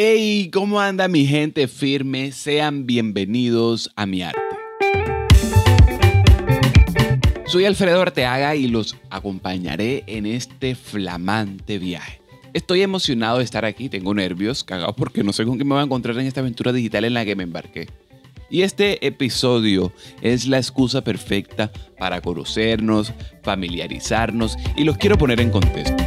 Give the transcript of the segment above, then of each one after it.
Hey, ¿cómo anda mi gente firme? Sean bienvenidos a mi arte. Soy Alfredo Arteaga y los acompañaré en este flamante viaje. Estoy emocionado de estar aquí, tengo nervios, cagados porque no sé con qué me voy a encontrar en esta aventura digital en la que me embarqué. Y este episodio es la excusa perfecta para conocernos, familiarizarnos y los quiero poner en contexto.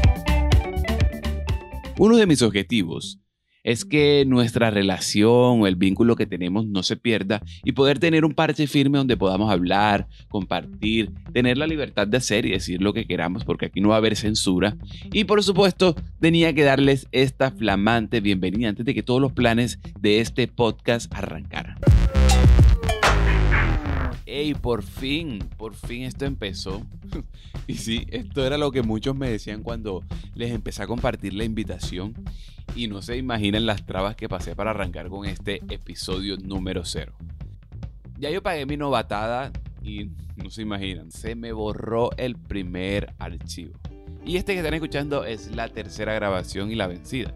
Uno de mis objetivos es que nuestra relación o el vínculo que tenemos no se pierda y poder tener un parche firme donde podamos hablar, compartir, tener la libertad de hacer y decir lo que queramos porque aquí no va a haber censura. Y por supuesto tenía que darles esta flamante bienvenida antes de que todos los planes de este podcast arrancaran. ¡Ey, por fin! Por fin esto empezó. y sí, esto era lo que muchos me decían cuando les empecé a compartir la invitación. Y no se imaginan las trabas que pasé para arrancar con este episodio número cero. Ya yo pagué mi novatada y no se imaginan, se me borró el primer archivo. Y este que están escuchando es la tercera grabación y la vencida.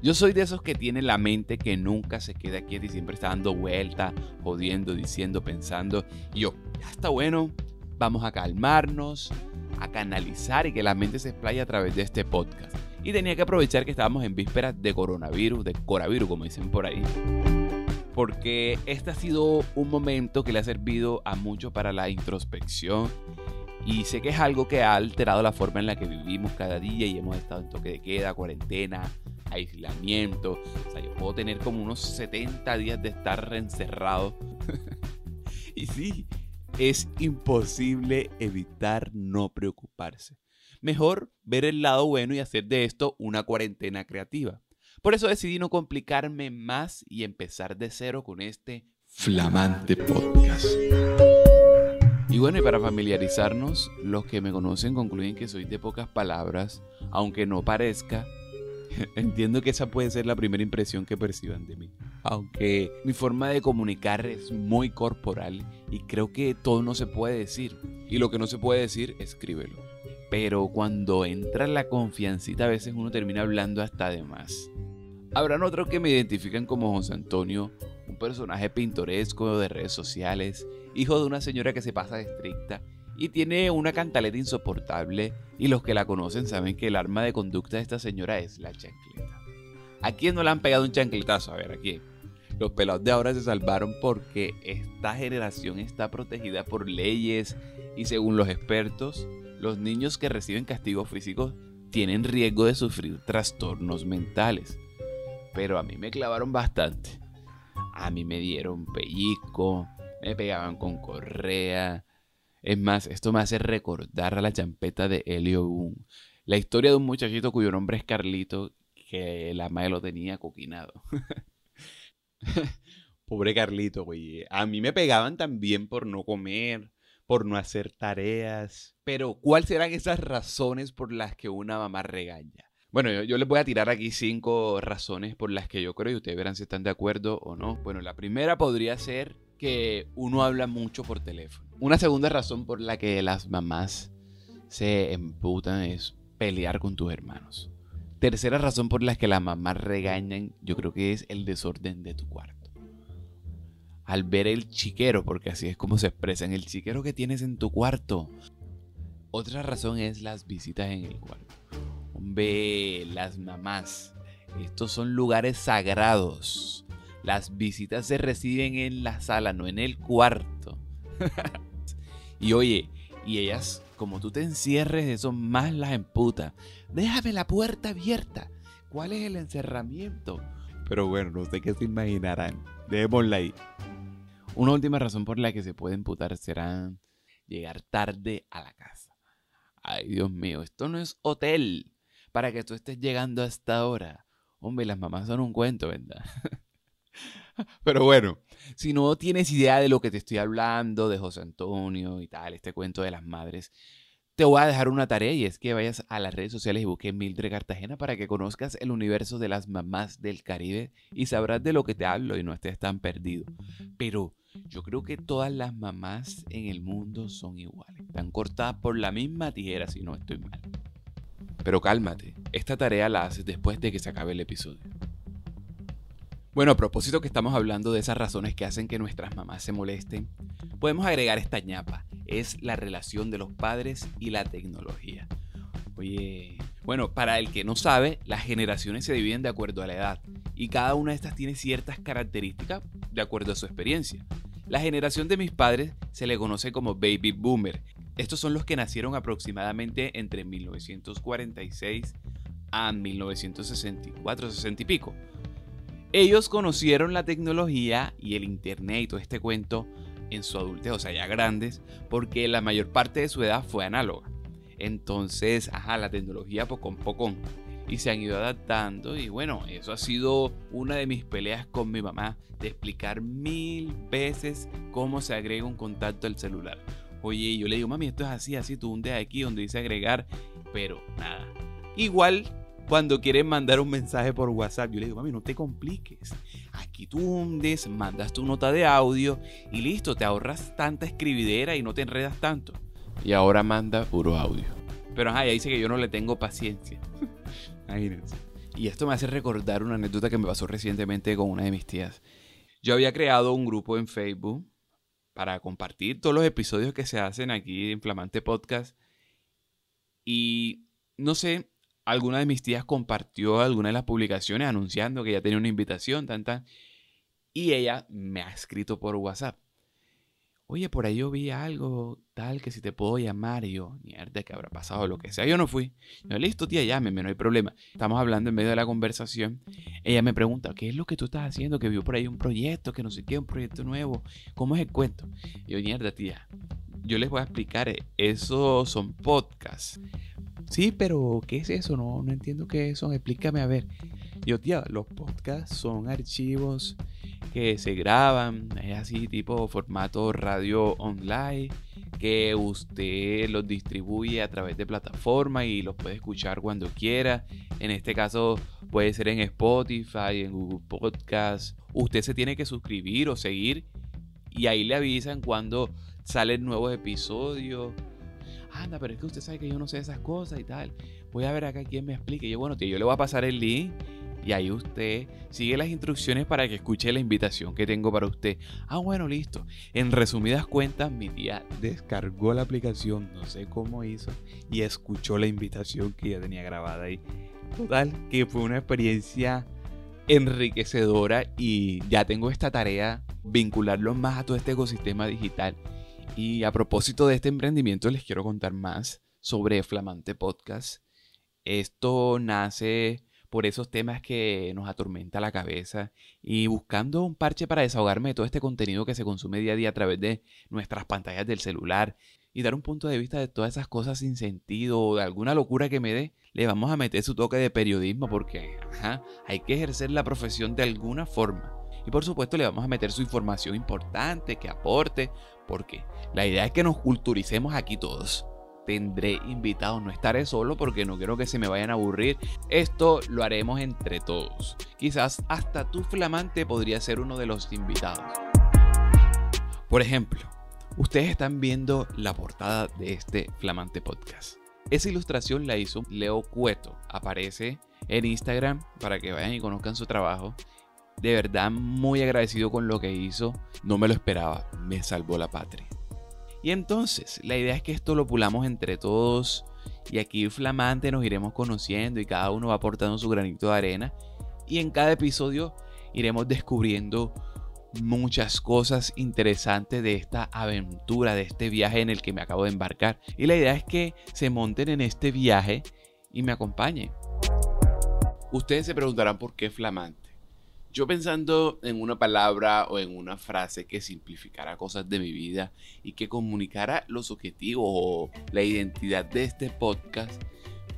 Yo soy de esos que tienen la mente que nunca se queda quieta y siempre está dando vueltas, jodiendo, diciendo, pensando. Y yo, ya está bueno, vamos a calmarnos, a canalizar y que la mente se explaya a través de este podcast. Y tenía que aprovechar que estábamos en vísperas de coronavirus, de coronavirus como dicen por ahí. Porque este ha sido un momento que le ha servido a muchos para la introspección. Y sé que es algo que ha alterado la forma en la que vivimos cada día y hemos estado en toque de queda, cuarentena, aislamiento. O sea, yo puedo tener como unos 70 días de estar encerrado. y sí, es imposible evitar no preocuparse. Mejor ver el lado bueno y hacer de esto una cuarentena creativa. Por eso decidí no complicarme más y empezar de cero con este flamante podcast. Y bueno, y para familiarizarnos, los que me conocen concluyen que soy de pocas palabras, aunque no parezca, Entiendo que esa puede ser la primera impresión que perciban de mí. Aunque mi forma de comunicar es muy corporal y creo que todo no se puede decir. Y lo que no se puede decir, escríbelo. Pero cuando entra la confiancita a veces uno termina hablando hasta de más. Habrán otros que me identifican como José Antonio, un personaje pintoresco de redes sociales, hijo de una señora que se pasa de estricta y tiene una cantaleta insoportable y los que la conocen saben que el arma de conducta de esta señora es la chancleta. ¿A quién no le han pegado un chancletazo? A ver, aquí. Los pelados de ahora se salvaron porque esta generación está protegida por leyes y según los expertos, los niños que reciben castigos físicos tienen riesgo de sufrir trastornos mentales. Pero a mí me clavaron bastante. A mí me dieron pellizco, me pegaban con correa, es más, esto me hace recordar a la champeta de Helio Boom. La historia de un muchachito cuyo nombre es Carlito, que la madre lo tenía coquinado. Pobre Carlito, güey. A mí me pegaban también por no comer, por no hacer tareas. Pero, ¿cuáles serán esas razones por las que una mamá regaña? Bueno, yo, yo, les voy a tirar aquí cinco razones por las que yo creo y ustedes verán si están de acuerdo o no. Bueno, la primera podría ser que uno habla mucho por teléfono. Una segunda razón por la que las mamás se emputan es pelear con tus hermanos. Tercera razón por la que las mamás regañan, yo creo que es el desorden de tu cuarto. Al ver el chiquero, porque así es como se expresa, en el chiquero que tienes en tu cuarto. Otra razón es las visitas en el cuarto. Hombre, las mamás. Estos son lugares sagrados. Las visitas se reciben en la sala, no en el cuarto. Y oye, y ellas, como tú te encierres, eso más las emputa. Déjame la puerta abierta. ¿Cuál es el encerramiento? Pero bueno, no sé qué se imaginarán. Démosla ahí. Una última razón por la que se puede imputar será llegar tarde a la casa. Ay, Dios mío, esto no es hotel para que tú estés llegando a esta hora. Hombre, las mamás son un cuento, ¿verdad? Pero bueno, si no tienes idea de lo que te estoy hablando, de José Antonio y tal, este cuento de las madres, te voy a dejar una tarea y es que vayas a las redes sociales y busques Mildred Cartagena para que conozcas el universo de las mamás del Caribe y sabrás de lo que te hablo y no estés tan perdido. Pero yo creo que todas las mamás en el mundo son iguales. Están cortadas por la misma tijera si no estoy mal. Pero cálmate, esta tarea la haces después de que se acabe el episodio. Bueno, a propósito que estamos hablando de esas razones que hacen que nuestras mamás se molesten, podemos agregar esta ñapa. Es la relación de los padres y la tecnología. Oye, bueno, para el que no sabe, las generaciones se dividen de acuerdo a la edad y cada una de estas tiene ciertas características de acuerdo a su experiencia. La generación de mis padres se le conoce como baby boomer. Estos son los que nacieron aproximadamente entre 1946 a 1964, 60 y pico. Ellos conocieron la tecnología y el internet y todo este cuento en su adultez, o sea, ya grandes, porque la mayor parte de su edad fue análoga. Entonces, ajá, la tecnología poco a poco y se han ido adaptando y bueno, eso ha sido una de mis peleas con mi mamá, de explicar mil veces cómo se agrega un contacto al celular. Oye, yo le digo, mami, esto es así, así, tú hundes aquí donde dice agregar, pero nada. Igual cuando quieren mandar un mensaje por WhatsApp, yo le digo, mami, no te compliques. Aquí tú hundes, mandas tu nota de audio y listo, te ahorras tanta escribidera y no te enredas tanto. Y ahora manda puro audio. Pero ajá, ya dice que yo no le tengo paciencia. Imagínense. Y esto me hace recordar una anécdota que me pasó recientemente con una de mis tías. Yo había creado un grupo en Facebook para compartir todos los episodios que se hacen aquí en Flamante Podcast. Y no sé, alguna de mis tías compartió alguna de las publicaciones anunciando que ya tenía una invitación, tan, tan. Y ella me ha escrito por WhatsApp oye, por ahí yo vi algo tal que si te puedo llamar. Yo, mierda, que habrá pasado, lo que sea. Yo no fui. Yo, listo, tía, llámeme, no hay problema. Estamos hablando en medio de la conversación. Ella me pregunta, ¿qué es lo que tú estás haciendo? Que vio por ahí un proyecto, que no sé qué, un proyecto nuevo. ¿Cómo es el cuento? Yo, mierda, tía. Yo les voy a explicar, eh, eso son podcasts. Sí, pero ¿qué es eso? No, no entiendo qué son. Explícame a ver. Yo, tía, los podcasts son archivos que se graban, es así tipo formato radio online, que usted los distribuye a través de plataforma y los puede escuchar cuando quiera. En este caso puede ser en Spotify, en Google Podcast. Usted se tiene que suscribir o seguir y ahí le avisan cuando salen nuevos episodios. Anda, pero es que usted sabe que yo no sé esas cosas y tal. Voy a ver acá quién me explique. Yo, bueno, tío, yo le voy a pasar el link y ahí usted sigue las instrucciones para que escuche la invitación que tengo para usted. Ah, bueno, listo. En resumidas cuentas, mi tía descargó la aplicación, no sé cómo hizo, y escuchó la invitación que ya tenía grabada ahí. Total, que fue una experiencia enriquecedora y ya tengo esta tarea, vincularlo más a todo este ecosistema digital. Y a propósito de este emprendimiento, les quiero contar más sobre Flamante Podcast. Esto nace por esos temas que nos atormenta la cabeza y buscando un parche para desahogarme de todo este contenido que se consume día a día a través de nuestras pantallas del celular y dar un punto de vista de todas esas cosas sin sentido o de alguna locura que me dé, le vamos a meter su toque de periodismo porque hay que ejercer la profesión de alguna forma. Y por supuesto le vamos a meter su información importante, que aporte, porque la idea es que nos culturicemos aquí todos tendré invitados, no estaré solo porque no quiero que se me vayan a aburrir. Esto lo haremos entre todos. Quizás hasta tu flamante podría ser uno de los invitados. Por ejemplo, ustedes están viendo la portada de este flamante podcast. Esa ilustración la hizo Leo Cueto. Aparece en Instagram para que vayan y conozcan su trabajo. De verdad muy agradecido con lo que hizo. No me lo esperaba. Me salvó la patria. Y entonces, la idea es que esto lo pulamos entre todos y aquí flamante nos iremos conociendo y cada uno va aportando su granito de arena y en cada episodio iremos descubriendo muchas cosas interesantes de esta aventura, de este viaje en el que me acabo de embarcar. Y la idea es que se monten en este viaje y me acompañen. Ustedes se preguntarán por qué flamante. Yo pensando en una palabra o en una frase que simplificara cosas de mi vida y que comunicara los objetivos o la identidad de este podcast,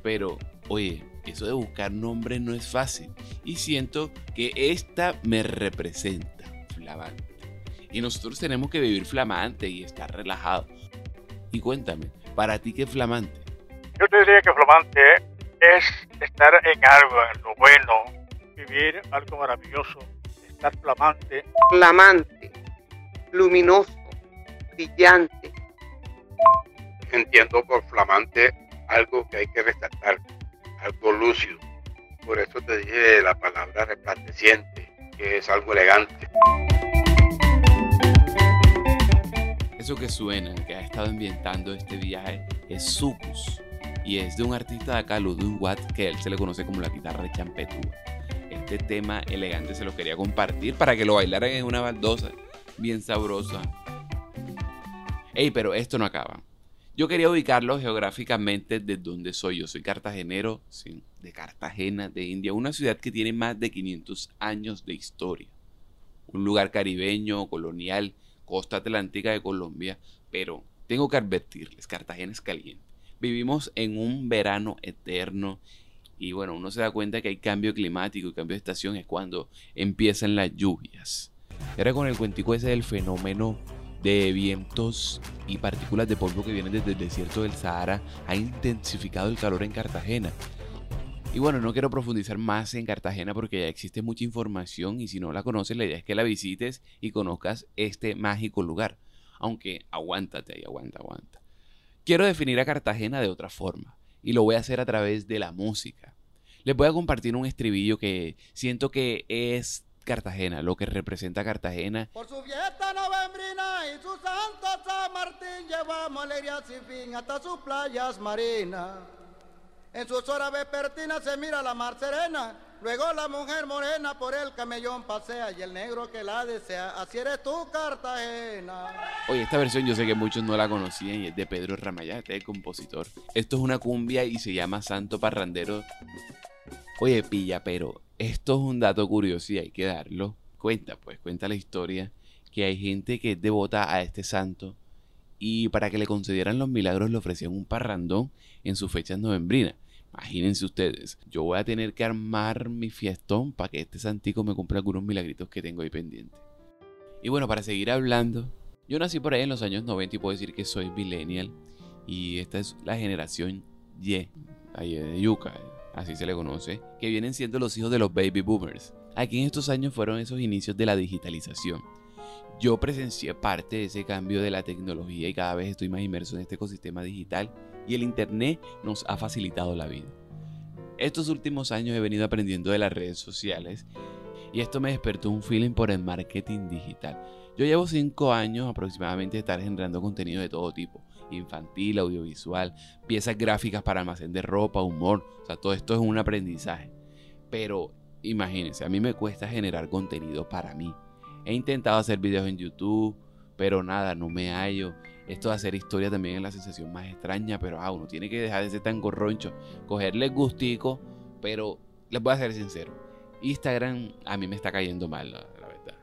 pero oye, eso de buscar nombres no es fácil y siento que esta me representa, flamante. Y nosotros tenemos que vivir flamante y estar relajado. Y cuéntame, ¿para ti qué es flamante? Yo te diría que flamante es estar en algo, en lo bueno, algo maravilloso, estar flamante. Flamante, luminoso, brillante. Entiendo por flamante algo que hay que resaltar, algo lúcido. Por eso te dije la palabra resplandeciente, que es algo elegante. Eso que suena, que ha estado ambientando este viaje, es Sucus. Y es de un artista de acá, Ludwig Watt, que él se le conoce como la guitarra de champetúa. Este tema elegante se lo quería compartir para que lo bailaran en una baldosa bien sabrosa. Ey, pero esto no acaba. Yo quería ubicarlo geográficamente de donde soy. Yo soy cartagenero, de Cartagena, de India, una ciudad que tiene más de 500 años de historia. Un lugar caribeño, colonial, costa atlántica de Colombia, pero tengo que advertirles, Cartagena es caliente. Vivimos en un verano eterno y bueno, uno se da cuenta que hay cambio climático y cambio de estación es cuando empiezan las lluvias. Era con el cuentico ese del fenómeno de vientos y partículas de polvo que vienen desde el desierto del Sahara ha intensificado el calor en Cartagena. Y bueno, no quiero profundizar más en Cartagena porque ya existe mucha información y si no la conoces, la idea es que la visites y conozcas este mágico lugar. Aunque aguántate ahí, aguanta, aguanta. Quiero definir a Cartagena de otra forma y lo voy a hacer a través de la música. Les voy a compartir un estribillo que siento que es Cartagena, lo que representa Cartagena. Por su fiesta novembrina y su santo San Martín llevamos alegría sin fin hasta sus playas marinas. En sus horas vespertinas se mira la mar serena, luego la mujer morena por el camellón pasea y el negro que la desea, así eres tú Cartagena. Oye, esta versión yo sé que muchos no la conocían y es de Pedro Ramayá, este es el compositor. Esto es una cumbia y se llama Santo Parrandero. Oye, pilla, pero esto es un dato curioso y hay que darlo. Cuenta, pues, cuenta la historia que hay gente que es devota a este santo y para que le concedieran los milagros le ofrecían un parrandón en sus fechas novembrinas. Imagínense ustedes, yo voy a tener que armar mi fiestón para que este santico me cumpla algunos milagritos que tengo ahí pendientes. Y bueno, para seguir hablando, yo nací por ahí en los años 90 y puedo decir que soy millennial y esta es la generación Y, ahí de Yuca, así se le conoce, que vienen siendo los hijos de los baby boomers. Aquí en estos años fueron esos inicios de la digitalización. Yo presencié parte de ese cambio de la tecnología y cada vez estoy más inmerso en este ecosistema digital y el Internet nos ha facilitado la vida. Estos últimos años he venido aprendiendo de las redes sociales y esto me despertó un feeling por el marketing digital. Yo llevo 5 años aproximadamente de estar generando contenido de todo tipo, infantil, audiovisual, piezas gráficas para almacén de ropa, humor, o sea, todo esto es un aprendizaje. Pero imagínense, a mí me cuesta generar contenido para mí. He intentado hacer videos en YouTube, pero nada, no me hallo. Esto de hacer historia también es la sensación más extraña, pero ah, uno tiene que dejar de ser tan gorroncho, cogerle gustico, pero les voy a ser sincero, Instagram a mí me está cayendo mal, la, la verdad.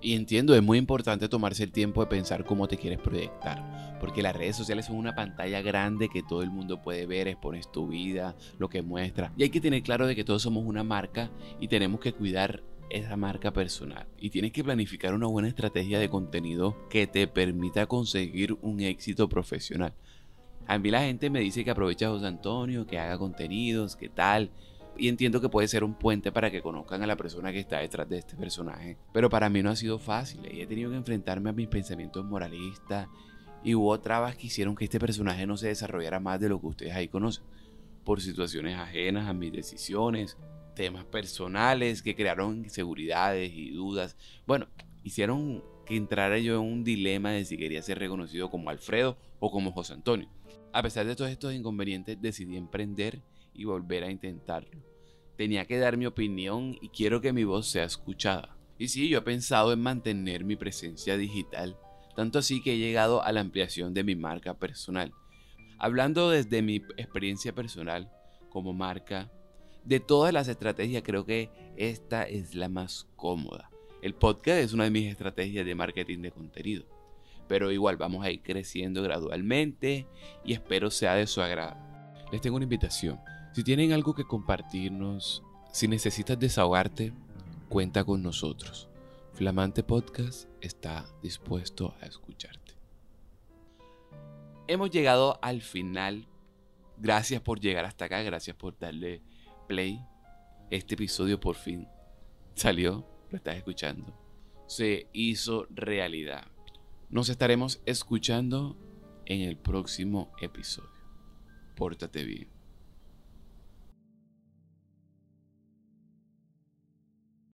Y entiendo, es muy importante tomarse el tiempo de pensar cómo te quieres proyectar, porque las redes sociales son una pantalla grande que todo el mundo puede ver, expones tu vida, lo que muestra. Y hay que tener claro de que todos somos una marca y tenemos que cuidar esa marca personal y tienes que planificar una buena estrategia de contenido que te permita conseguir un éxito profesional. A mí la gente me dice que aprovecha a José Antonio, que haga contenidos, que tal. Y entiendo que puede ser un puente para que conozcan a la persona que está detrás de este personaje. Pero para mí no ha sido fácil y he tenido que enfrentarme a mis pensamientos moralistas y hubo trabas que hicieron que este personaje no se desarrollara más de lo que ustedes ahí conocen. Por situaciones ajenas a mis decisiones, temas personales que crearon inseguridades y dudas. Bueno, hicieron que entrara yo en un dilema de si quería ser reconocido como Alfredo o como José Antonio. A pesar de todos estos inconvenientes, decidí emprender y volver a intentarlo. Tenía que dar mi opinión y quiero que mi voz sea escuchada. Y sí, yo he pensado en mantener mi presencia digital, tanto así que he llegado a la ampliación de mi marca personal. Hablando desde mi experiencia personal como marca, de todas las estrategias creo que esta es la más cómoda. El podcast es una de mis estrategias de marketing de contenido. Pero igual vamos a ir creciendo gradualmente y espero sea de su agrado. Les tengo una invitación. Si tienen algo que compartirnos, si necesitas desahogarte, cuenta con nosotros. Flamante Podcast está dispuesto a escucharte. Hemos llegado al final. Gracias por llegar hasta acá, gracias por darle play. Este episodio por fin salió, lo estás escuchando. Se hizo realidad. Nos estaremos escuchando en el próximo episodio. Pórtate bien.